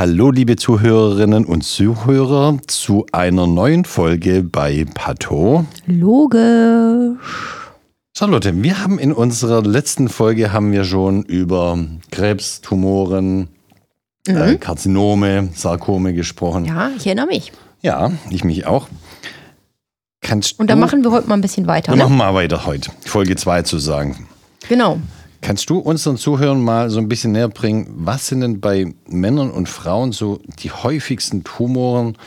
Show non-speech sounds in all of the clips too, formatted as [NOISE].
Hallo, liebe Zuhörerinnen und Zuhörer, zu einer neuen Folge bei Pato. Logisch. Charlotte, wir haben in unserer letzten Folge haben wir schon über Krebs, Tumoren, mhm. äh, Karzinome, Sarkome gesprochen. Ja, ich erinnere mich. Ja, ich mich auch. Kannst und dann machen wir heute mal ein bisschen weiter. Wir ne? machen mal weiter heute. Folge 2 zu sagen. Genau. Kannst du unseren Zuhörern mal so ein bisschen näher bringen, was sind denn bei Männern und Frauen so die häufigsten Tumoren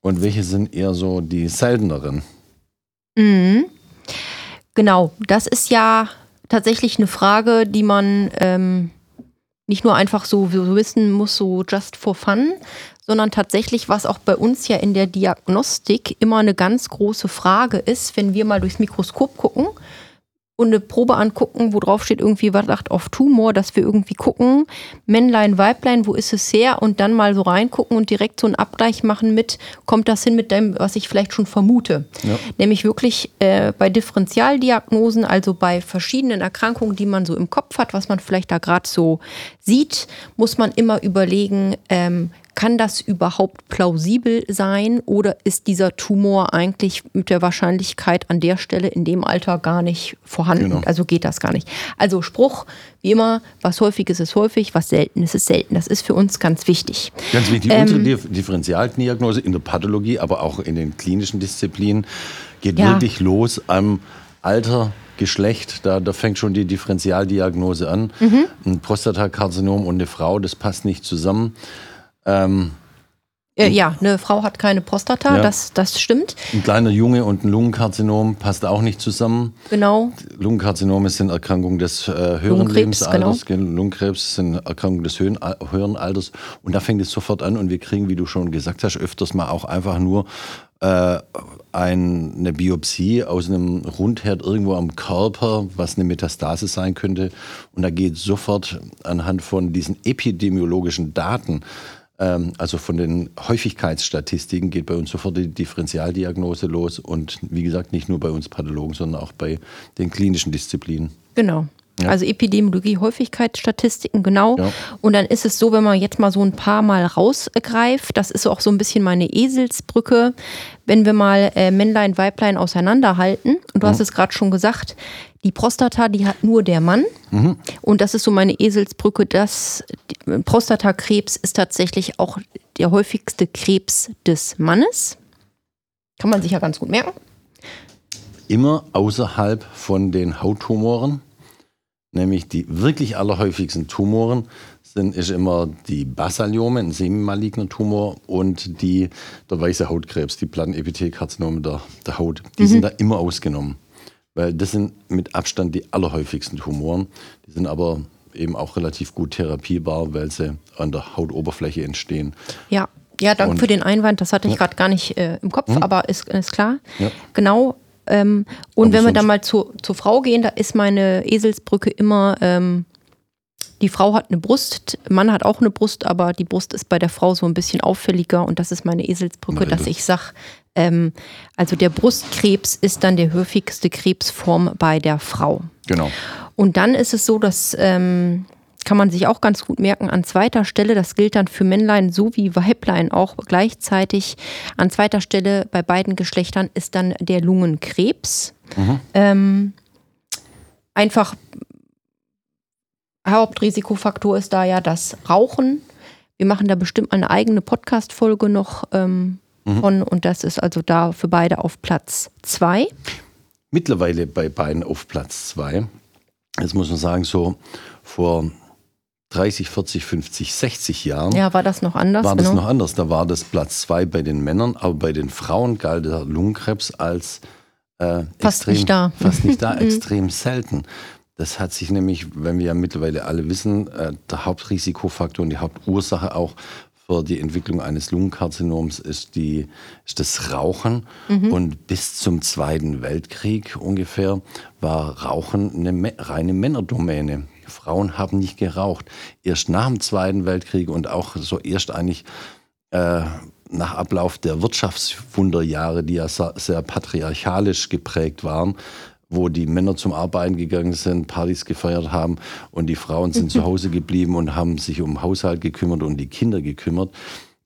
und welche sind eher so die selteneren? Mhm. Genau, das ist ja tatsächlich eine Frage, die man ähm, nicht nur einfach so, so wissen muss, so just for fun, sondern tatsächlich, was auch bei uns ja in der Diagnostik immer eine ganz große Frage ist, wenn wir mal durchs Mikroskop gucken und eine Probe angucken, wo drauf steht irgendwie Verdacht auf Tumor, dass wir irgendwie gucken, Männlein, Weiblein, wo ist es her und dann mal so reingucken und direkt so einen Abgleich machen mit, kommt das hin mit dem, was ich vielleicht schon vermute. Ja. Nämlich wirklich äh, bei Differentialdiagnosen, also bei verschiedenen Erkrankungen, die man so im Kopf hat, was man vielleicht da gerade so sieht, muss man immer überlegen, ähm, kann das überhaupt plausibel sein oder ist dieser Tumor eigentlich mit der Wahrscheinlichkeit an der Stelle in dem Alter gar nicht vorhanden? Genau. Also geht das gar nicht. Also Spruch, wie immer, was häufig ist, ist häufig, was selten ist, ist selten. Das ist für uns ganz wichtig. Ganz wichtig. Ähm, Unsere Differentialdiagnose in der Pathologie, aber auch in den klinischen Disziplinen geht ja. wirklich los am Alter Geschlecht, da, da fängt schon die Differentialdiagnose an. Mhm. Ein Prostatakarzinom und eine Frau, das passt nicht zusammen. Ähm, äh, ja, eine Frau hat keine Prostata, ja. das, das stimmt. Ein kleiner Junge und ein Lungenkarzinom passt auch nicht zusammen. Genau. Lungenkarzinome sind Erkrankungen des äh, höheren Lungenkrebs, Lebensalters. Genau. Lungenkrebs sind Erkrankungen des höheren, höheren Alters. Und da fängt es sofort an und wir kriegen, wie du schon gesagt hast, öfters mal auch einfach nur äh, ein, eine Biopsie aus einem Rundherd irgendwo am Körper, was eine Metastase sein könnte. Und da geht sofort anhand von diesen epidemiologischen Daten also von den Häufigkeitsstatistiken geht bei uns sofort die Differentialdiagnose los und wie gesagt nicht nur bei uns Pathologen, sondern auch bei den klinischen Disziplinen. Genau. Ja. Also Epidemiologie, Häufigkeitsstatistiken, genau. Ja. Und dann ist es so, wenn man jetzt mal so ein paar Mal rausgreift, das ist auch so ein bisschen meine Eselsbrücke, wenn wir mal äh, Männlein, Weiblein auseinanderhalten, und du mhm. hast es gerade schon gesagt, die Prostata, die hat nur der Mann. Mhm. Und das ist so meine Eselsbrücke, dass Prostatakrebs ist tatsächlich auch der häufigste Krebs des Mannes. Kann man sich ja ganz gut merken. Immer außerhalb von den Hauttumoren, nämlich die wirklich allerhäufigsten Tumoren sind ist immer die Basaliome, ein semimaligner Tumor und die, der weiße Hautkrebs, die Plattenepithelkarzinome der, der Haut. Die mhm. sind da immer ausgenommen. Weil das sind mit Abstand die allerhäufigsten Tumoren. Die sind aber eben auch relativ gut therapierbar, weil sie an der Hautoberfläche entstehen. Ja, ja, danke für den Einwand. Das hatte ich ja. gerade gar nicht äh, im Kopf, mhm. aber ist, ist klar. Ja. Genau. Ähm, und aber wenn wir dann mal zu, zur Frau gehen, da ist meine Eselsbrücke immer, ähm, die Frau hat eine Brust, Mann hat auch eine Brust, aber die Brust ist bei der Frau so ein bisschen auffälliger und das ist meine Eselsbrücke, Nein, dass ich sage, ähm, also der Brustkrebs ist dann der häufigste Krebsform bei der Frau. Genau. Und dann ist es so, dass ähm, kann man sich auch ganz gut merken, an zweiter Stelle, das gilt dann für Männlein sowie Weiblein auch gleichzeitig, an zweiter Stelle bei beiden Geschlechtern ist dann der Lungenkrebs. Mhm. Ähm, einfach Hauptrisikofaktor ist da ja das Rauchen. Wir machen da bestimmt eine eigene Podcast-Folge noch ähm, mhm. von und das ist also da für beide auf Platz zwei. Mittlerweile bei beiden auf Platz zwei. Jetzt muss man sagen, so vor 30, 40, 50, 60 Jahren. Ja, war das noch anders? War das genau. noch anders. Da war das Platz zwei bei den Männern, aber bei den Frauen galt der Lungenkrebs als äh, fast extrem, nicht da. Fast nicht da, [LAUGHS] extrem selten. Das hat sich nämlich, wenn wir ja mittlerweile alle wissen, äh, der Hauptrisikofaktor und die Hauptursache auch für die Entwicklung eines Lungenkarzinoms ist, die, ist das Rauchen. Mhm. Und bis zum Zweiten Weltkrieg ungefähr war Rauchen eine reine Männerdomäne. Frauen haben nicht geraucht. Erst nach dem Zweiten Weltkrieg und auch so erst eigentlich äh, nach Ablauf der Wirtschaftswunderjahre, die ja sehr patriarchalisch geprägt waren, wo die Männer zum Arbeiten gegangen sind, Partys gefeiert haben und die Frauen sind zu [LAUGHS] Hause geblieben und haben sich um Haushalt gekümmert und die Kinder gekümmert.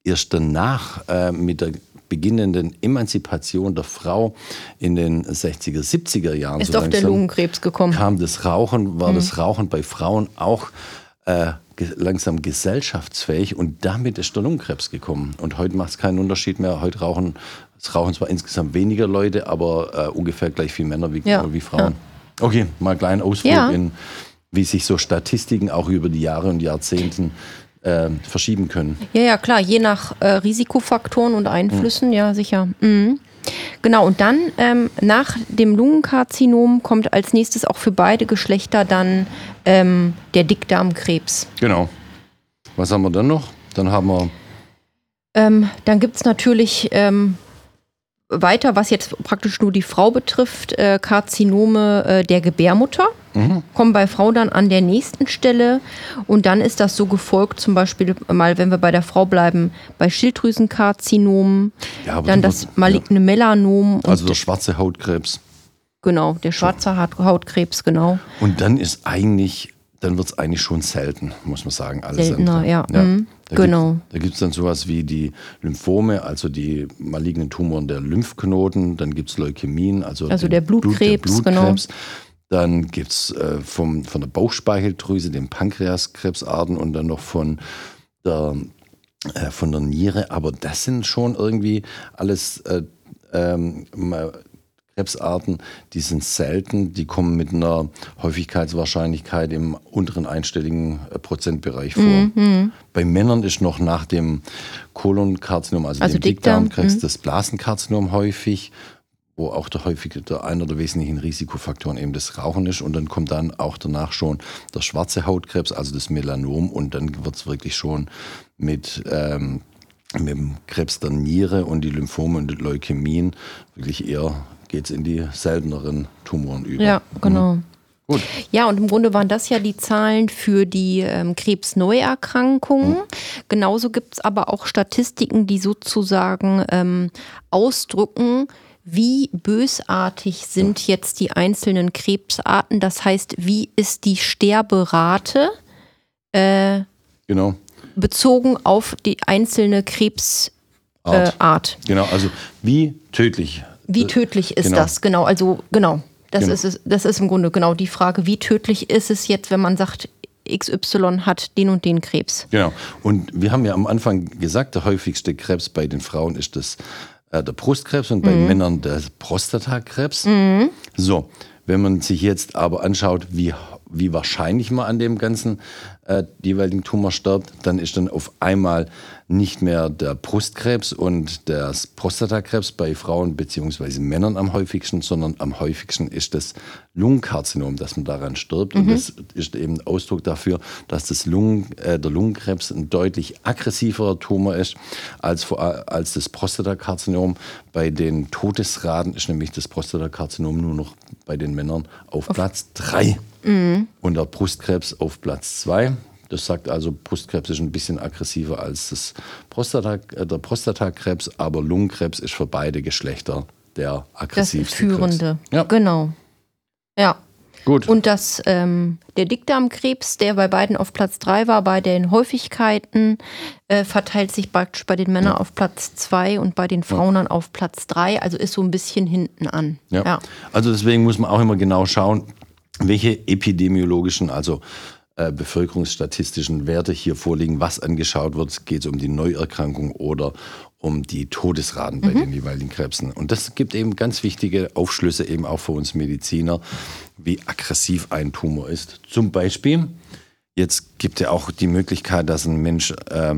Erst danach äh, mit der beginnenden Emanzipation der Frau in den 60er, 70er Jahren ist so doch der Lungenkrebs gekommen. Kam das Rauchen, war mhm. das Rauchen bei Frauen auch äh, langsam gesellschaftsfähig und damit ist der Lungenkrebs gekommen. Und heute macht es keinen Unterschied mehr. Heute rauchen, es rauchen zwar insgesamt weniger Leute, aber äh, ungefähr gleich viel Männer wie, ja. wie Frauen. Ja. Okay, mal einen kleinen Ausflug ja. in, wie sich so Statistiken auch über die Jahre und Jahrzehnten äh, verschieben können. Ja, ja, klar, je nach äh, Risikofaktoren und Einflüssen, mhm. ja, sicher. Mhm. Genau, und dann ähm, nach dem Lungenkarzinom kommt als nächstes auch für beide Geschlechter dann ähm, der Dickdarmkrebs. Genau. Was haben wir dann noch? Dann haben wir. Ähm, dann gibt es natürlich ähm, weiter, was jetzt praktisch nur die Frau betrifft, äh, Karzinome äh, der Gebärmutter. Mhm. Kommen bei Frau dann an der nächsten Stelle und dann ist das so gefolgt, zum Beispiel mal, wenn wir bei der Frau bleiben, bei Schilddrüsenkarzinomen, ja, dann das maligne ja. Melanom. Also der schwarze Hautkrebs. Genau, der schwarze Hautkrebs, genau. Und dann ist eigentlich, dann wird es eigentlich schon selten, muss man sagen. Alles Seltener, ja. ja. Mhm. Da genau. Gibt, da gibt es dann sowas wie die Lymphome, also die malignen Tumoren der Lymphknoten, dann gibt es Leukämien, also, also der Blutkrebs, Blut, der Blutkrebs. Genau. Dann gibt es äh, von der Bauchspeicheldrüse den Pankreaskrebsarten und dann noch von der, äh, von der Niere. Aber das sind schon irgendwie alles äh, ähm, Krebsarten, die sind selten, die kommen mit einer Häufigkeitswahrscheinlichkeit im unteren einstelligen äh, Prozentbereich vor. Mhm. Bei Männern ist noch nach dem Kolonkarzinom, also, also dem Dickdarmkrebs, mhm. das Blasenkarzinom häufig wo auch der häufige, der einer der wesentlichen Risikofaktoren eben das Rauchen ist. Und dann kommt dann auch danach schon der schwarze Hautkrebs, also das Melanom. Und dann wird es wirklich schon mit, ähm, mit dem Krebs der Niere und die Lymphome und Leukämien wirklich eher geht es in die selteneren Tumoren über. Ja, genau. Mhm. Gut. Ja, und im Grunde waren das ja die Zahlen für die ähm, Krebsneuerkrankungen. Mhm. Genauso gibt es aber auch Statistiken, die sozusagen ähm, ausdrücken, wie bösartig sind jetzt die einzelnen Krebsarten? Das heißt, wie ist die Sterberate äh, genau. bezogen auf die einzelne Krebsart? Äh, genau, also wie tödlich. Wie tödlich ist genau. das? Genau, also genau. Das, genau. Ist, das ist im Grunde genau die Frage, wie tödlich ist es jetzt, wenn man sagt, XY hat den und den Krebs. Genau. Und wir haben ja am Anfang gesagt, der häufigste Krebs bei den Frauen ist das äh, der Brustkrebs und bei mhm. Männern der Prostatakrebs. Mhm. So, wenn man sich jetzt aber anschaut, wie, wie wahrscheinlich man an dem ganzen äh, jeweiligen Tumor stirbt, dann ist dann auf einmal nicht mehr der Brustkrebs und der Prostatakrebs bei Frauen bzw. Männern am häufigsten, sondern am häufigsten ist das Lungenkarzinom, dass man daran stirbt. Mhm. Und das ist eben Ausdruck dafür, dass das Lungen, äh, der Lungenkrebs ein deutlich aggressiverer Tumor ist als, als das Prostatakarzinom. Bei den Todesraten ist nämlich das Prostatakarzinom nur noch bei den Männern auf, auf. Platz 3 mhm. und der Brustkrebs auf Platz 2. Das sagt also, Brustkrebs ist ein bisschen aggressiver als das Prostata, äh, der Prostatakrebs, aber Lungenkrebs ist für beide Geschlechter der aggressivste. Das führende, Krebs. Ja. genau. Ja. Gut. Und das, ähm, der Dickdarmkrebs, der bei beiden auf Platz 3 war, bei den Häufigkeiten, äh, verteilt sich praktisch bei den Männern ja. auf Platz 2 und bei den Frauen dann auf Platz 3, also ist so ein bisschen hinten an. Ja. ja. Also deswegen muss man auch immer genau schauen, welche epidemiologischen, also äh, bevölkerungsstatistischen Werte hier vorliegen, was angeschaut wird. Geht es um die Neuerkrankung oder um die Todesraten bei mhm. den jeweiligen Krebsen. Und das gibt eben ganz wichtige Aufschlüsse eben auch für uns Mediziner, wie aggressiv ein Tumor ist. Zum Beispiel, jetzt gibt es ja auch die Möglichkeit, dass ein Mensch äh,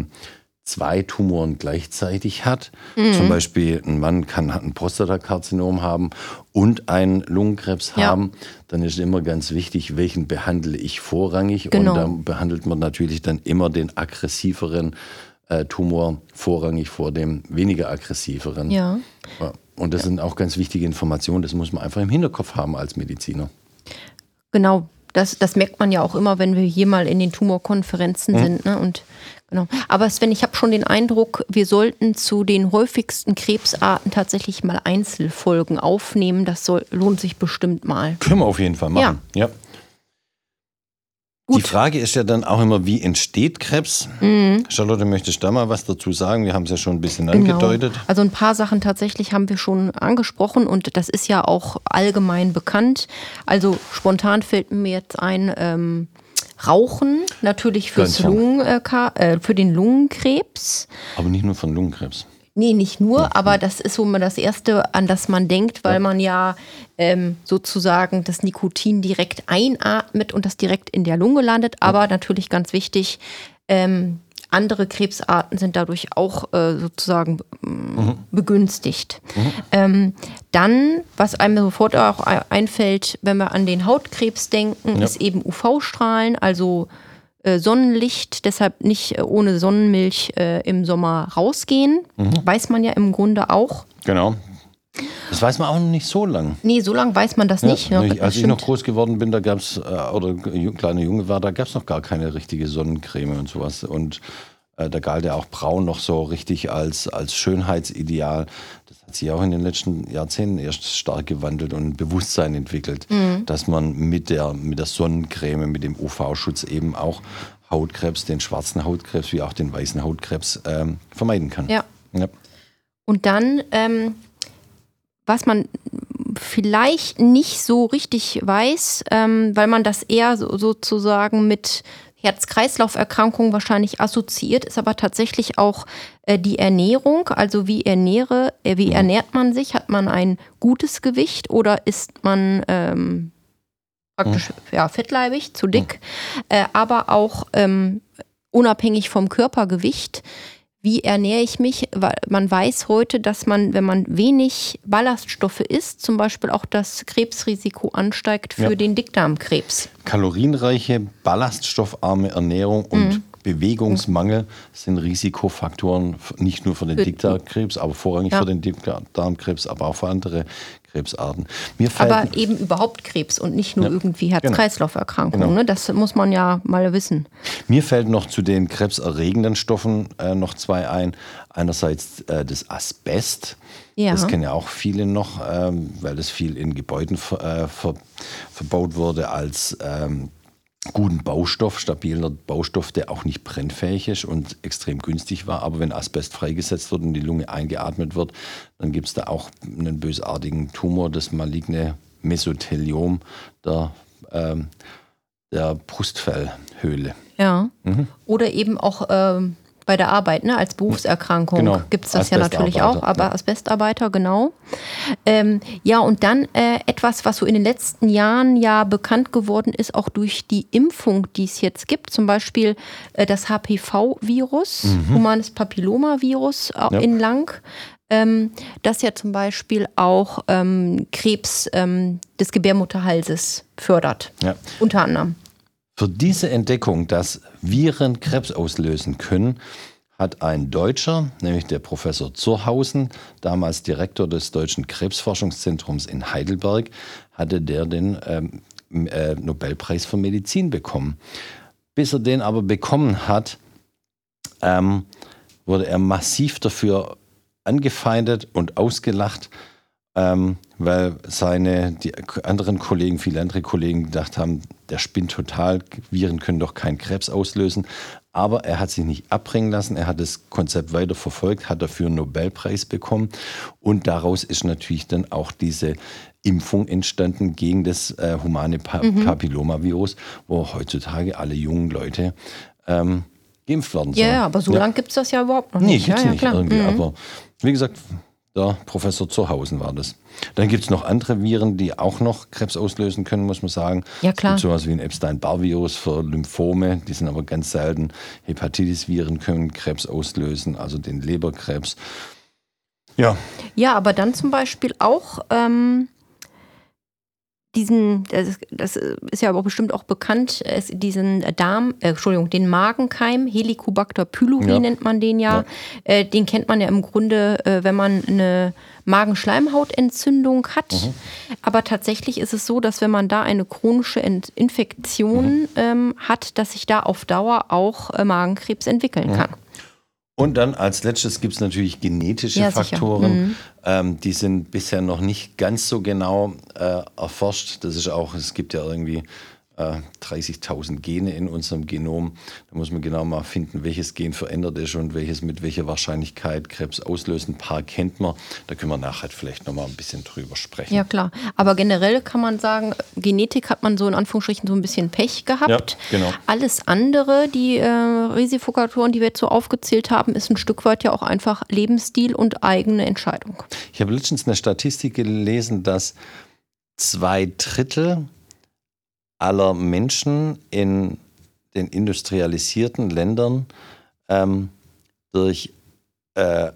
zwei Tumoren gleichzeitig hat. Mhm. Zum Beispiel ein Mann kann ein Prostatakarzinom haben und einen Lungenkrebs ja. haben. Dann ist immer ganz wichtig, welchen behandle ich vorrangig. Genau. Und dann behandelt man natürlich dann immer den aggressiveren äh, Tumor vorrangig vor dem weniger aggressiveren. Ja. Und das sind auch ganz wichtige Informationen. Das muss man einfach im Hinterkopf haben als Mediziner. Genau, das, das merkt man ja auch immer, wenn wir hier mal in den Tumorkonferenzen mhm. sind. Ne? Und Genau. Aber Sven, ich habe schon den Eindruck, wir sollten zu den häufigsten Krebsarten tatsächlich mal Einzelfolgen aufnehmen. Das soll, lohnt sich bestimmt mal. Können wir auf jeden Fall machen. Ja. ja. Gut. Die Frage ist ja dann auch immer, wie entsteht Krebs? Mhm. Charlotte, möchtest du da mal was dazu sagen? Wir haben es ja schon ein bisschen genau. angedeutet. Also ein paar Sachen tatsächlich haben wir schon angesprochen und das ist ja auch allgemein bekannt. Also spontan fällt mir jetzt ein, ähm, Rauchen natürlich fürs Lungen, äh, äh, für den Lungenkrebs. Aber nicht nur von Lungenkrebs. Nee, nicht nur, ja. aber das ist so immer das Erste, an das man denkt, weil ja. man ja ähm, sozusagen das Nikotin direkt einatmet und das direkt in der Lunge landet. Aber ja. natürlich ganz wichtig, ähm, andere Krebsarten sind dadurch auch äh, sozusagen mhm. begünstigt. Mhm. Ähm, dann, was einem sofort auch einfällt, wenn wir an den Hautkrebs denken, ist eben UV-Strahlen, also äh, Sonnenlicht, deshalb nicht äh, ohne Sonnenmilch äh, im Sommer rausgehen. Mhm. Weiß man ja im Grunde auch. Genau. Das weiß man auch noch nicht so lang. Nee, so lange weiß man das ja, nicht. Ja, als das ich noch groß geworden bin, da gab es, oder kleiner Junge war, da gab es noch gar keine richtige Sonnencreme und sowas. Und äh, da galt ja auch Braun noch so richtig als, als Schönheitsideal. Das hat sich auch in den letzten Jahrzehnten erst stark gewandelt und Bewusstsein entwickelt, mhm. dass man mit der, mit der Sonnencreme, mit dem UV-Schutz eben auch Hautkrebs, den schwarzen Hautkrebs wie auch den weißen Hautkrebs ähm, vermeiden kann. Ja. ja. Und dann, ähm, was man vielleicht nicht so richtig weiß, ähm, weil man das eher so, sozusagen mit Herz-Kreislauf-Erkrankungen wahrscheinlich assoziiert, ist aber tatsächlich auch äh, die Ernährung. Also wie ernähre, äh, wie ernährt man sich? Hat man ein gutes Gewicht oder ist man ähm, praktisch ja, fettleibig, zu dick? Äh, aber auch ähm, unabhängig vom Körpergewicht wie ernähre ich mich? Man weiß heute, dass man, wenn man wenig Ballaststoffe isst, zum Beispiel auch das Krebsrisiko ansteigt für ja. den Dickdarmkrebs. Kalorienreiche, ballaststoffarme Ernährung und mhm. Bewegungsmangel sind Risikofaktoren nicht nur für den Dickdarmkrebs, aber vorrangig ja. für den Dickdarmkrebs, aber auch für andere Krebsarten. aber eben überhaupt Krebs und nicht nur ja, irgendwie genau. Herz-Kreislauf-Erkrankungen. Genau. Ne? Das muss man ja mal wissen. Mir fällt noch zu den krebserregenden Stoffen äh, noch zwei ein. Einerseits äh, das Asbest. Ja. Das kennen ja auch viele noch, ähm, weil das viel in Gebäuden ver, äh, ver, verbaut wurde als ähm, guten Baustoff, stabiler Baustoff, der auch nicht brennfähig ist und extrem günstig war. Aber wenn Asbest freigesetzt wird und die Lunge eingeatmet wird, dann gibt es da auch einen bösartigen Tumor, das maligne Mesotheliom der, ähm, der Brustfellhöhle. Ja. Mhm. Oder eben auch ähm, bei der Arbeit, ne? als Berufserkrankung genau. gibt es das ja natürlich auch, aber Asbestarbeiter, genau. Ähm, ja, und dann äh, etwas, was so in den letzten Jahren ja bekannt geworden ist, auch durch die Impfung, die es jetzt gibt, zum Beispiel äh, das HPV-Virus, mhm. humanes Papillomavirus äh, ja. in Lang. Ähm, das ja zum Beispiel auch ähm, Krebs ähm, des Gebärmutterhalses fördert. Ja. Unter anderem. Für diese Entdeckung, dass Viren Krebs auslösen können, hat ein Deutscher, nämlich der Professor Zurhausen, damals Direktor des Deutschen Krebsforschungszentrums in Heidelberg, hatte der den ähm, äh, Nobelpreis für Medizin bekommen. Bis er den aber bekommen hat, ähm, wurde er massiv dafür angefeindet und ausgelacht, ähm, weil seine die anderen Kollegen, viele andere Kollegen gedacht haben, der spinnt total, Viren können doch keinen Krebs auslösen. Aber er hat sich nicht abbringen lassen, er hat das Konzept weiter verfolgt, hat dafür einen Nobelpreis bekommen und daraus ist natürlich dann auch diese Impfung entstanden gegen das äh, humane pa mhm. Papillomavirus, wo heutzutage alle jungen Leute ähm, geimpft werden sollen. Ja, aber so ja. lange gibt es das ja überhaupt noch nicht. Nee, gibt es ja, nicht irgendwie. Mhm. Aber wie gesagt, der Professor Zurhausen war das. Dann gibt es noch andere Viren, die auch noch Krebs auslösen können, muss man sagen. Ja, klar. Es gibt sowas wie ein Epstein-Barr-Virus für Lymphome, die sind aber ganz selten. Hepatitis-Viren können Krebs auslösen, also den Leberkrebs. Ja. Ja, aber dann zum Beispiel auch ähm, diesen, das, das, ist ja aber bestimmt auch bekannt, es, diesen Darm, äh, Entschuldigung, den Magenkeim, Helicobacter pylori ja. nennt man den ja. ja. Äh, den kennt man ja im Grunde, äh, wenn man eine Magenschleimhautentzündung hat. Mhm. Aber tatsächlich ist es so, dass wenn man da eine chronische Infektion mhm. ähm, hat, dass sich da auf Dauer auch äh, Magenkrebs entwickeln mhm. kann. Und dann als letztes gibt es natürlich genetische ja, Faktoren. Mhm. Ähm, die sind bisher noch nicht ganz so genau äh, erforscht. Das ist auch, es gibt ja irgendwie 30.000 äh, Gene in unserem Genom. Da muss man genau mal finden, welches Gen verändert ist und welches mit welcher Wahrscheinlichkeit Krebs auslösen. Ein paar kennt man. Da können wir nachher vielleicht noch mal ein bisschen drüber sprechen. Ja, klar. Aber generell kann man sagen, Genetik hat man so in Anführungsstrichen so ein bisschen Pech gehabt. Ja, genau. Alles andere, die äh, Risikofaktoren, die wir jetzt so aufgezählt haben, ist ein Stück weit ja auch einfach Lebensstil und eigene Entscheidung. Ich habe letztens eine Statistik gelesen, dass zwei Drittel aller Menschen in den industrialisierten Ländern ähm, durch äh,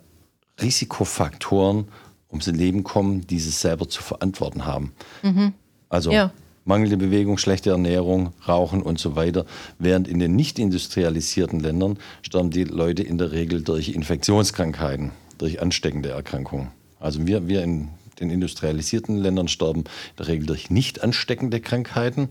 Risikofaktoren ums Leben kommen, die sie selber zu verantworten haben. Mhm. Also ja. mangelnde Bewegung, schlechte Ernährung, Rauchen und so weiter. Während in den nicht industrialisierten Ländern sterben die Leute in der Regel durch Infektionskrankheiten, durch ansteckende Erkrankungen. Also wir, wir in den industrialisierten Ländern sterben in der Regel durch nicht ansteckende Krankheiten,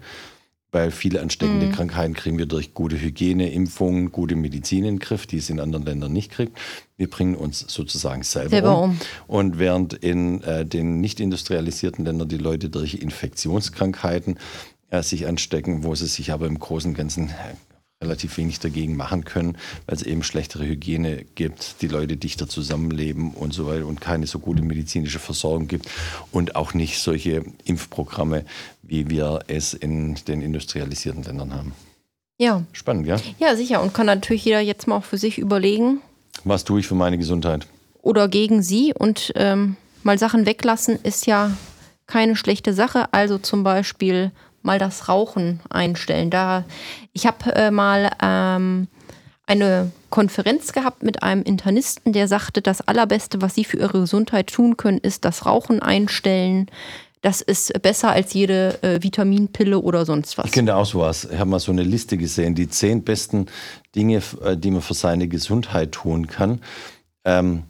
weil viele ansteckende mhm. Krankheiten kriegen wir durch gute Hygiene, Impfungen, gute Medizin in den Griff, die es in anderen Ländern nicht kriegt. Wir bringen uns sozusagen selber, selber um. um. Und während in äh, den nicht industrialisierten Ländern die Leute durch Infektionskrankheiten äh, sich anstecken, wo sie sich aber im Großen und Ganzen relativ wenig dagegen machen können, weil es eben schlechtere Hygiene gibt, die Leute dichter zusammenleben und so weiter und keine so gute medizinische Versorgung gibt und auch nicht solche Impfprogramme, wie wir es in den industrialisierten Ländern haben. Ja. Spannend, ja? Ja, sicher. Und kann natürlich jeder jetzt mal auch für sich überlegen. Was tue ich für meine Gesundheit? Oder gegen sie und ähm, mal Sachen weglassen ist ja keine schlechte Sache. Also zum Beispiel mal das Rauchen einstellen. Da, ich habe äh, mal ähm, eine Konferenz gehabt mit einem Internisten, der sagte, das Allerbeste, was Sie für Ihre Gesundheit tun können, ist das Rauchen einstellen. Das ist besser als jede äh, Vitaminpille oder sonst was. Ich kenne auch sowas. Ich habe mal so eine Liste gesehen, die zehn besten Dinge, äh, die man für seine Gesundheit tun kann. Ähm,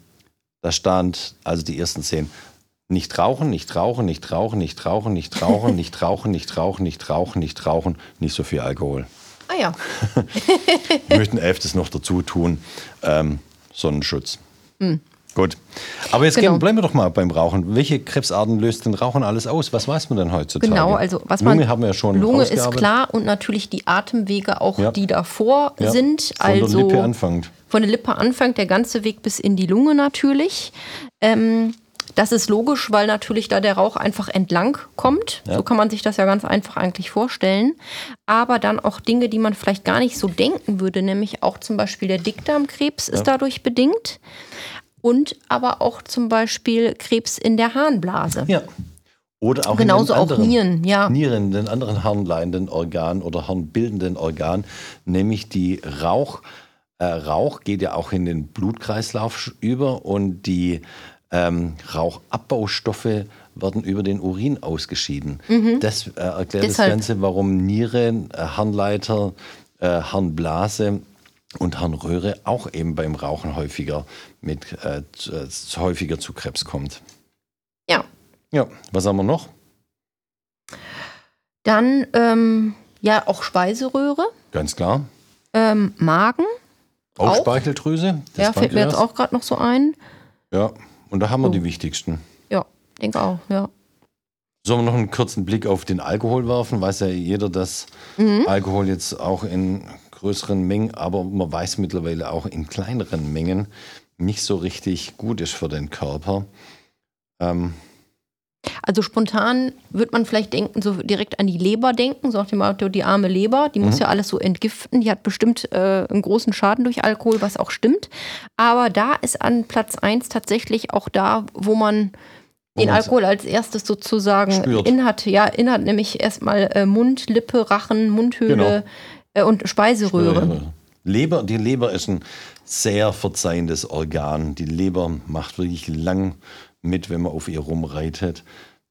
da stand, also die ersten zehn, nicht rauchen, nicht rauchen, nicht rauchen, nicht rauchen, nicht rauchen, nicht rauchen, nicht rauchen, nicht rauchen, nicht rauchen, nicht so viel Alkohol. Ah ja. [LAUGHS] Wir möchten elftes noch dazu tun. Ähm, Sonnenschutz. Mhm. Gut. Aber jetzt genau. gehen, bleiben wir doch mal beim Rauchen. Welche Krebsarten löst denn Rauchen alles aus? Was weiß man denn heutzutage? Genau, also was Lunge man. haben wir ja schon. Lunge ist klar und natürlich die Atemwege auch, ja. die davor ja. sind. Von also der Lippe anfängt. Von der Lippe anfängt, der ganze Weg bis in die Lunge natürlich. Ähm, das ist logisch, weil natürlich da der Rauch einfach entlang kommt. Ja. So kann man sich das ja ganz einfach eigentlich vorstellen. Aber dann auch Dinge, die man vielleicht gar nicht so denken würde, nämlich auch zum Beispiel der Dickdarmkrebs ja. ist dadurch bedingt. Und aber auch zum Beispiel Krebs in der Harnblase. Ja. Oder auch Genauso in den anderen, auch Nieren, ja. Nieren, den anderen harnleitenden Organen oder harnbildenden Organen, nämlich die Rauch. Äh, Rauch geht ja auch in den Blutkreislauf über und die ähm, Rauchabbaustoffe werden über den Urin ausgeschieden. Mhm. Das äh, erklärt Deshalb. das Ganze, warum Niere, äh, Harnleiter, äh, Harnblase und Harnröhre auch eben beim Rauchen häufiger mit äh, zu, äh, häufiger zu Krebs kommt. Ja. Ja, was haben wir noch? Dann ähm, ja auch Speiseröhre. Ganz klar. Ähm, Magen. Auch, auch. Speicheldrüse. ja, fällt mir jetzt auch gerade noch so ein. Ja, und da haben wir so. die wichtigsten. Ja, denke auch, ja. Sollen wir noch einen kurzen Blick auf den Alkohol werfen? Weiß ja jeder, dass mhm. Alkohol jetzt auch in größeren Mengen, aber man weiß mittlerweile auch in kleineren Mengen nicht so richtig gut ist für den Körper. Ähm, also spontan wird man vielleicht denken, so direkt an die Leber denken, so nach dem Motto, die arme Leber, die mhm. muss ja alles so entgiften, die hat bestimmt äh, einen großen Schaden durch Alkohol, was auch stimmt. Aber da ist an Platz 1 tatsächlich auch da, wo man den Alkohol als erstes sozusagen spürt. inhat. Ja, inhat nämlich erstmal äh, Mund, Lippe, Rachen, Mundhöhle genau. äh, und Speiseröhre. Leber, die Leber ist ein sehr verzeihendes Organ. Die Leber macht wirklich lang mit, wenn man auf ihr rumreitet.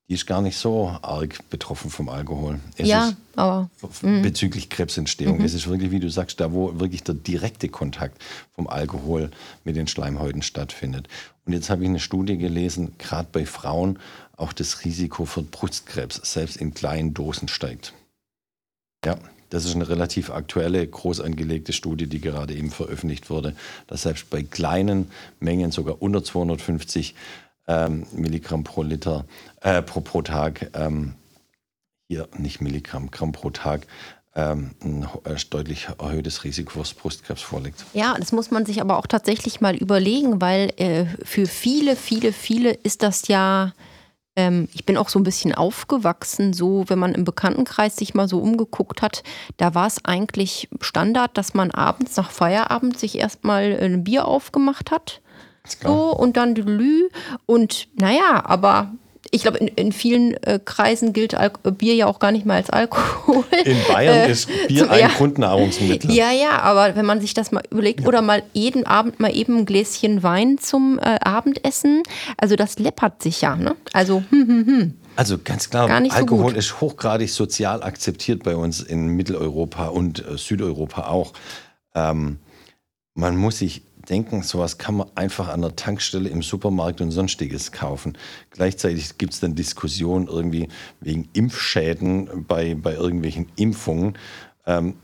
die ist gar nicht so arg betroffen vom Alkohol. Es ja, aber. Mhm. Bezüglich Krebsentstehung. Mhm. Es ist wirklich, wie du sagst, da, wo wirklich der direkte Kontakt vom Alkohol mit den Schleimhäuten stattfindet. Und jetzt habe ich eine Studie gelesen, gerade bei Frauen auch das Risiko für Brustkrebs selbst in kleinen Dosen steigt. Ja, das ist eine relativ aktuelle, groß angelegte Studie, die gerade eben veröffentlicht wurde, dass selbst bei kleinen Mengen, sogar unter 250 ähm, Milligramm pro Liter, äh, pro, pro Tag, ähm, hier nicht Milligramm, Gramm pro Tag, ähm, ein äh, deutlich erhöhtes Risiko für Brustkrebs vorliegt. Ja, das muss man sich aber auch tatsächlich mal überlegen, weil äh, für viele, viele, viele ist das ja ähm, ich bin auch so ein bisschen aufgewachsen, so wenn man im Bekanntenkreis sich mal so umgeguckt hat, da war es eigentlich Standard, dass man abends nach Feierabend sich erstmal ein Bier aufgemacht hat so, und dann Lü. Und naja, aber ich glaube, in, in, vielen äh, Kreisen gilt Al Bier ja auch gar nicht mal als Alkohol. In Bayern äh, ist Bier zum, ein ja. Grundnahrungsmittel. Ja, ja, aber wenn man sich das mal überlegt, ja. oder mal jeden Abend mal eben ein Gläschen Wein zum äh, Abendessen, also das läppert sich ja. Ne? Also, hm, hm, hm. Also ganz klar, Alkohol so ist hochgradig sozial akzeptiert bei uns in Mitteleuropa und äh, Südeuropa auch. Ähm, man muss sich denken, sowas kann man einfach an der Tankstelle im Supermarkt und sonstiges kaufen. Gleichzeitig gibt es dann Diskussionen irgendwie wegen Impfschäden bei, bei irgendwelchen Impfungen. Ähm,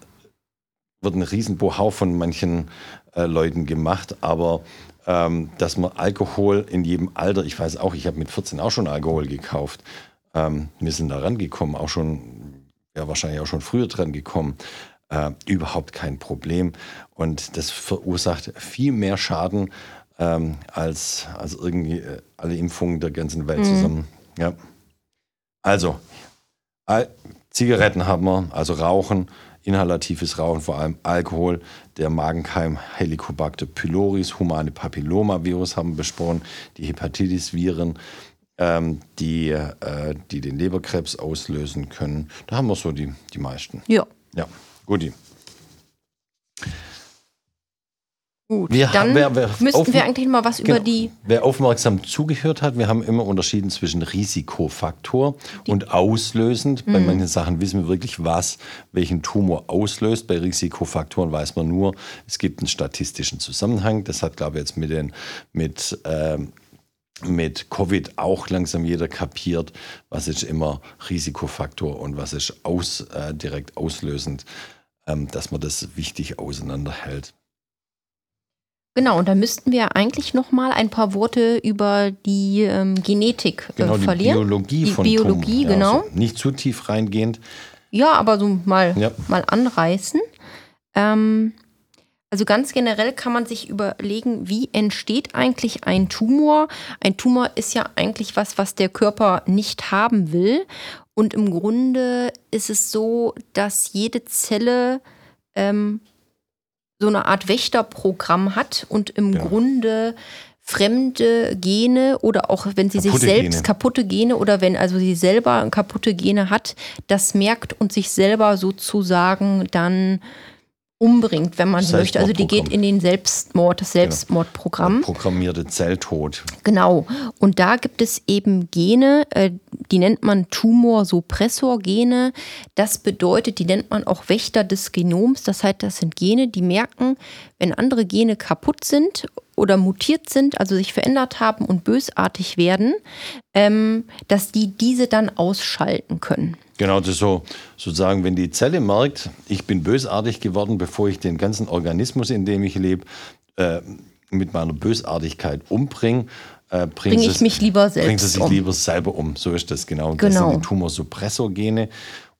wird ein Riesenbohau von manchen äh, Leuten gemacht, aber ähm, dass man Alkohol in jedem Alter, ich weiß auch, ich habe mit 14 auch schon Alkohol gekauft. Ähm, wir sind da rangekommen, auch schon, ja wahrscheinlich auch schon früher dran gekommen äh, überhaupt kein Problem. Und das verursacht viel mehr Schaden ähm, als, als irgendwie äh, alle Impfungen der ganzen Welt mhm. zusammen. Ja. Also, Zigaretten haben wir, also Rauchen, inhalatives Rauchen, vor allem Alkohol, der Magenkeim Helicobacter pylori, humane Papillomavirus haben wir besprochen, die Hepatitis-Viren, ähm, die, äh, die den Leberkrebs auslösen können. Da haben wir so die, die meisten. Ja. Ja. Guti. Gut, wir dann wer, wer müssten wir eigentlich mal was genau, über die. Wer aufmerksam zugehört hat, wir haben immer unterschieden zwischen Risikofaktor und auslösend. Mhm. Bei manchen Sachen wissen wir wirklich, was welchen Tumor auslöst. Bei Risikofaktoren weiß man nur, es gibt einen statistischen Zusammenhang. Das hat, glaube ich, jetzt mit, den, mit ähm, mit Covid auch langsam jeder kapiert, was ist immer Risikofaktor und was ist aus, äh, direkt auslösend, ähm, dass man das wichtig auseinanderhält. Genau, und da müssten wir eigentlich noch mal ein paar Worte über die ähm, Genetik äh, genau, verlieren. Die Biologie die von Biologie, Tum. genau. Ja, also nicht zu tief reingehend. Ja, aber so mal, ja. mal anreißen. Ähm, also ganz generell kann man sich überlegen, wie entsteht eigentlich ein Tumor? Ein Tumor ist ja eigentlich was, was der Körper nicht haben will. Und im Grunde ist es so, dass jede Zelle ähm, so eine Art Wächterprogramm hat und im ja. Grunde fremde Gene oder auch wenn sie kaputte sich selbst Gene. kaputte Gene oder wenn also sie selber kaputte Gene hat, das merkt und sich selber sozusagen dann umbringt, wenn man so möchte. Also die geht in den Selbstmord, das genau. Selbstmordprogramm. Der programmierte Zelltod. Genau. Und da gibt es eben Gene, äh, die nennt man Tumorsuppressorgene. Das bedeutet, die nennt man auch Wächter des Genoms. Das heißt, das sind Gene, die merken, wenn andere Gene kaputt sind oder mutiert sind, also sich verändert haben und bösartig werden, ähm, dass die diese dann ausschalten können. Genau, das ist so sozusagen, wenn die Zelle merkt, ich bin bösartig geworden, bevor ich den ganzen Organismus, in dem ich lebe, äh, mit meiner Bösartigkeit umbringe, äh, bringe ich es, mich lieber selbst bringt es sich um. lieber selber um. So ist das genau. Und genau. Das sind die Tumorsuppressorgene.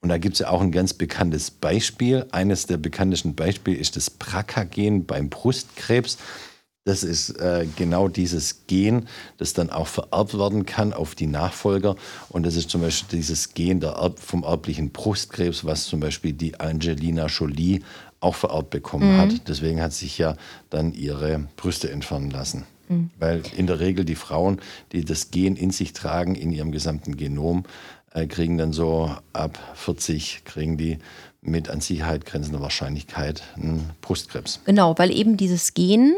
Und da gibt es ja auch ein ganz bekanntes Beispiel. Eines der bekanntesten Beispiele ist das BRCA-Gen beim Brustkrebs. Das ist äh, genau dieses Gen, das dann auch vererbt werden kann auf die Nachfolger. Und das ist zum Beispiel dieses Gen Erb vom erblichen Brustkrebs, was zum Beispiel die Angelina Jolie auch vererbt bekommen mhm. hat. Deswegen hat sich ja dann ihre Brüste entfernen lassen. Mhm. Weil in der Regel die Frauen, die das Gen in sich tragen, in ihrem gesamten Genom, äh, kriegen dann so ab 40, kriegen die mit an Sicherheit grenzender Wahrscheinlichkeit einen Brustkrebs. Genau, weil eben dieses Gen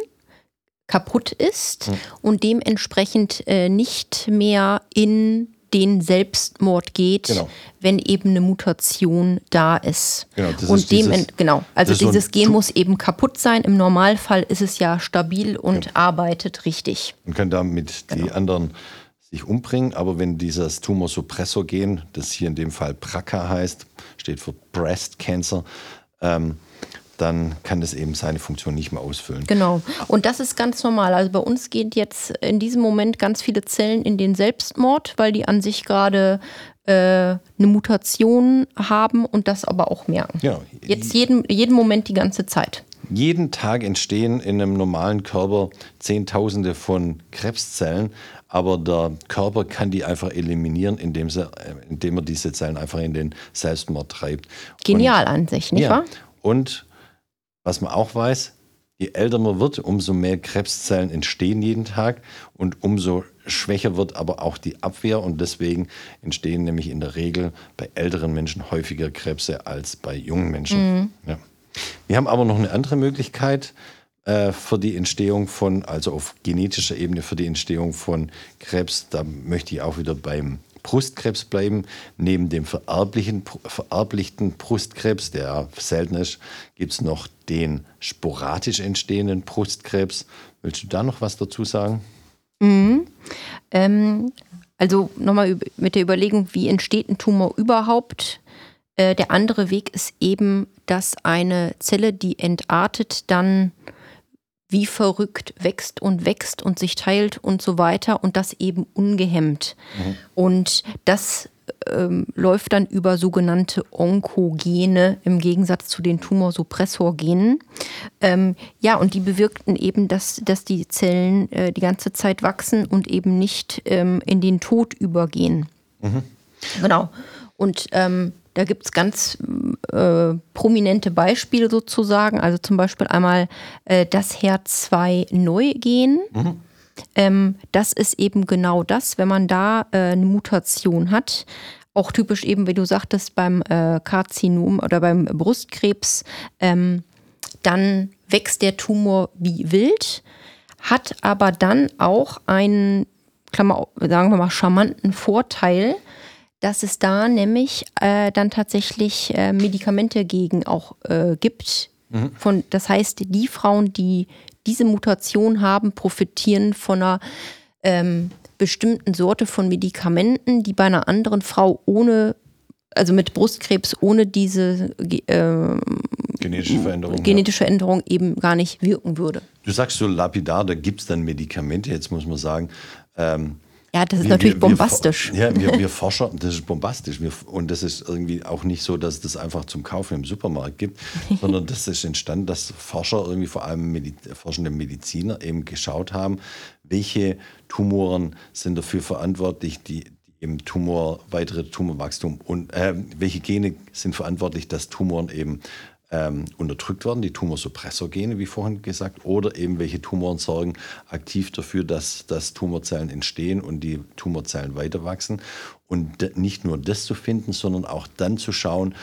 kaputt ist mhm. und dementsprechend äh, nicht mehr in den Selbstmord geht, genau. wenn eben eine Mutation da ist. Genau, das und ist dem dieses, genau, also dieses so Gen muss eben kaputt sein. Im Normalfall ist es ja stabil und genau. arbeitet richtig. Und kann damit genau. die anderen sich umbringen. Aber wenn dieses Tumorsuppressor-Gen, das hier in dem Fall BRCA heißt, steht für Breast Cancer, ähm, dann kann das eben seine Funktion nicht mehr ausfüllen. Genau. Und das ist ganz normal. Also bei uns geht jetzt in diesem Moment ganz viele Zellen in den Selbstmord, weil die an sich gerade äh, eine Mutation haben und das aber auch merken. Ja. Jetzt jeden, jeden Moment die ganze Zeit. Jeden Tag entstehen in einem normalen Körper Zehntausende von Krebszellen, aber der Körper kann die einfach eliminieren, indem, sie, äh, indem er diese Zellen einfach in den Selbstmord treibt. Genial und, an sich, nicht ja, wahr? Und was man auch weiß, je älter man wird, umso mehr Krebszellen entstehen jeden Tag und umso schwächer wird aber auch die Abwehr und deswegen entstehen nämlich in der Regel bei älteren Menschen häufiger Krebse als bei jungen Menschen. Mhm. Ja. Wir haben aber noch eine andere Möglichkeit äh, für die Entstehung von, also auf genetischer Ebene für die Entstehung von Krebs. Da möchte ich auch wieder beim Brustkrebs bleiben. Neben dem vererblichen, vererblichten Brustkrebs, der selten ist, gibt es noch den sporadisch entstehenden Brustkrebs. Willst du da noch was dazu sagen? Mhm. Ähm, also nochmal mit der Überlegung, wie entsteht ein Tumor überhaupt? Äh, der andere Weg ist eben, dass eine Zelle, die entartet, dann wie verrückt wächst und wächst und sich teilt und so weiter und das eben ungehemmt. Mhm. Und das ähm, läuft dann über sogenannte Onkogene im Gegensatz zu den Tumorsuppressorgenen. Ähm, ja, und die bewirkten eben, dass, dass die Zellen äh, die ganze Zeit wachsen und eben nicht ähm, in den Tod übergehen. Mhm. Genau. Und ähm, da gibt es ganz äh, prominente Beispiele sozusagen. Also zum Beispiel einmal äh, das HER2-Neugen. Mhm. Ähm, das ist eben genau das, wenn man da äh, eine Mutation hat. Auch typisch eben, wie du sagtest, beim äh, Karzinom oder beim Brustkrebs, ähm, dann wächst der Tumor wie wild, hat aber dann auch einen, Klammer, sagen wir mal, charmanten Vorteil, dass es da nämlich äh, dann tatsächlich äh, Medikamente gegen auch äh, gibt. Mhm. Von, das heißt, die Frauen, die diese Mutation haben, profitieren von einer ähm, bestimmten Sorte von Medikamenten, die bei einer anderen Frau ohne, also mit Brustkrebs ohne diese äh, genetische Veränderung, genetische ja. Änderung eben gar nicht wirken würde. Du sagst so lapidar, da gibt es dann Medikamente, jetzt muss man sagen, ähm, ja, das ist wir, natürlich bombastisch. Wir, ja, wir, wir [LAUGHS] Forscher, das ist bombastisch. Wir, und das ist irgendwie auch nicht so, dass es das einfach zum Kaufen im Supermarkt gibt, [LAUGHS] sondern das ist entstanden, dass Forscher, irgendwie vor allem Medi forschende Mediziner, eben geschaut haben, welche Tumoren sind dafür verantwortlich, die, die im Tumor, weitere Tumorwachstum und äh, welche Gene sind verantwortlich, dass Tumoren eben ähm, unterdrückt werden, die Tumorsuppressorgene, wie vorhin gesagt, oder eben welche Tumoren sorgen aktiv dafür, dass, dass Tumorzellen entstehen und die Tumorzellen weiter wachsen. Und nicht nur das zu finden, sondern auch dann zu schauen,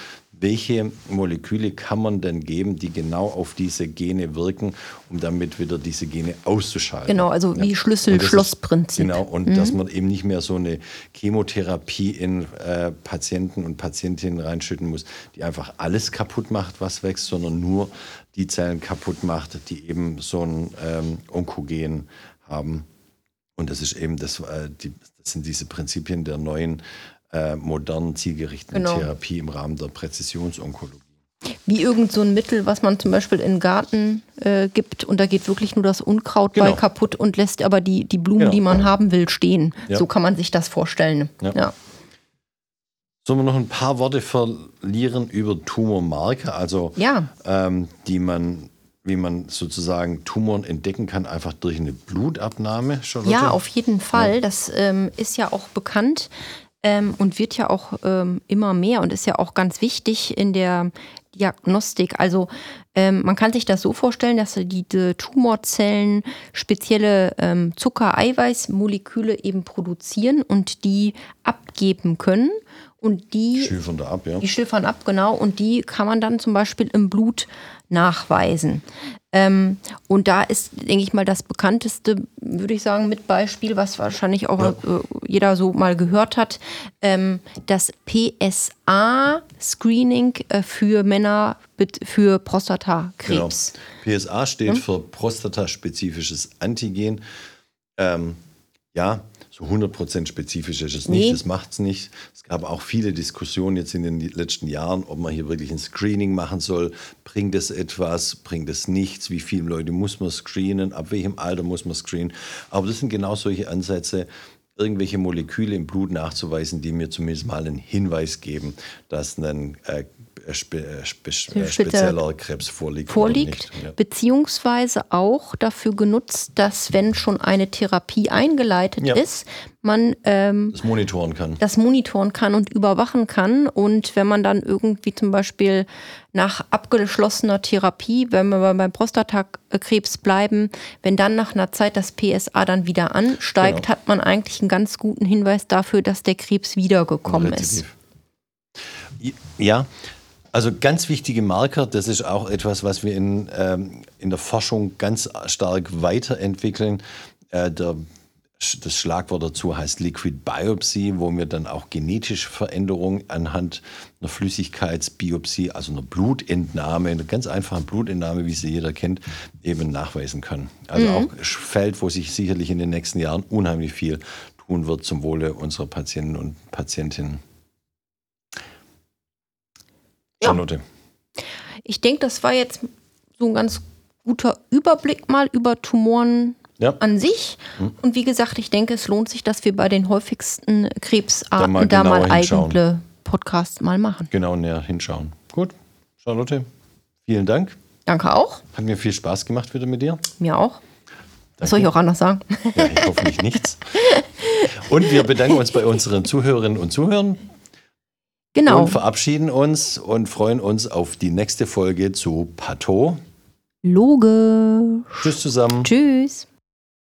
welche Moleküle kann man denn geben, die genau auf diese Gene wirken, um damit wieder diese Gene auszuschalten. Genau, also wie Schlüssel-Schloss-Prinzip. Genau, und mhm. dass man eben nicht mehr so eine Chemotherapie in äh, Patienten und Patientinnen reinschütten muss, die einfach alles kaputt macht, was wächst, sondern nur die Zellen kaputt macht, die eben so ein ähm, Onkogen haben. Und das ist eben das, äh, die, das sind diese Prinzipien der neuen äh, modernen, zielgerichteten genau. Therapie im Rahmen der Präzisionsonkologie. Wie irgend so ein Mittel, was man zum Beispiel in den Garten äh, gibt und da geht wirklich nur das Unkraut genau. bei kaputt und lässt aber die, die Blumen, genau. die man haben will, stehen. Ja. So kann man sich das vorstellen. Ja. ja. Sollen wir noch ein paar Worte verlieren über Tumormarker, also ja. ähm, die man wie man sozusagen Tumoren entdecken kann, einfach durch eine Blutabnahme? Charlotte? Ja, auf jeden Fall. Das ähm, ist ja auch bekannt ähm, und wird ja auch ähm, immer mehr und ist ja auch ganz wichtig in der Diagnostik. Also ähm, man kann sich das so vorstellen, dass diese Tumorzellen spezielle ähm, Zucker-Eiweiß-Moleküle eben produzieren und die abgeben können. Und die schilfern da ab, ja. Die schilfern ab, genau. Und die kann man dann zum Beispiel im Blut nachweisen. Ähm, und da ist, denke ich mal, das bekannteste, würde ich sagen, mit Beispiel, was wahrscheinlich auch ja. äh, jeder so mal gehört hat, ähm, das PSA-Screening äh, für Männer für Prostatakrebs. Genau. PSA steht ja? für prostataspezifisches Antigen. Ähm, ja, so 100% spezifisch ist es nicht, nee. das macht es nicht. Es gab auch viele Diskussionen jetzt in den letzten Jahren, ob man hier wirklich ein Screening machen soll. Bringt es etwas, bringt es nichts? Wie viele Leute muss man screenen? Ab welchem Alter muss man screenen? Aber das sind genau solche Ansätze, irgendwelche Moleküle im Blut nachzuweisen, die mir zumindest mal einen Hinweis geben, dass ein äh, spe, äh, spe, äh, spezieller Krebs vorliegt. Vorliegt, ja. beziehungsweise auch dafür genutzt, dass wenn schon eine Therapie eingeleitet ja. ist, man ähm, das monitoren kann. Das monitoren kann und überwachen kann. Und wenn man dann irgendwie zum Beispiel nach abgeschlossener Therapie, wenn wir beim Prostatakrebs bleiben, wenn dann nach einer Zeit das PSA dann wieder ansteigt, genau. hat man eigentlich einen ganz guten Hinweis dafür, dass der Krebs wiedergekommen ist. Ja, also ganz wichtige Marker, das ist auch etwas, was wir in, ähm, in der Forschung ganz stark weiterentwickeln. Äh, der, das Schlagwort dazu heißt Liquid Biopsy, wo wir dann auch genetische Veränderungen anhand einer Flüssigkeitsbiopsie, also einer Blutentnahme, einer ganz einfachen Blutentnahme, wie sie jeder kennt, eben nachweisen können. Also mhm. auch ein Feld, wo sich sicherlich in den nächsten Jahren unheimlich viel tun wird zum Wohle unserer Patienten und Patientinnen. Charlotte. Ja. Ich denke, das war jetzt so ein ganz guter Überblick mal über Tumoren ja. an sich. Hm. Und wie gesagt, ich denke, es lohnt sich, dass wir bei den häufigsten Krebsarten da mal, da mal eigene Podcasts mal machen. Genau näher hinschauen. Gut, Charlotte, vielen Dank. Danke auch. Hat mir viel Spaß gemacht wieder mit dir. Mir auch. Was soll ich auch anders sagen? Ja, ich hoffentlich nichts. [LAUGHS] Und wir bedanken uns bei unseren Zuhörerinnen und Zuhörern. Genau. Und verabschieden uns und freuen uns auf die nächste Folge zu Pato. Loge. Tschüss zusammen. Tschüss.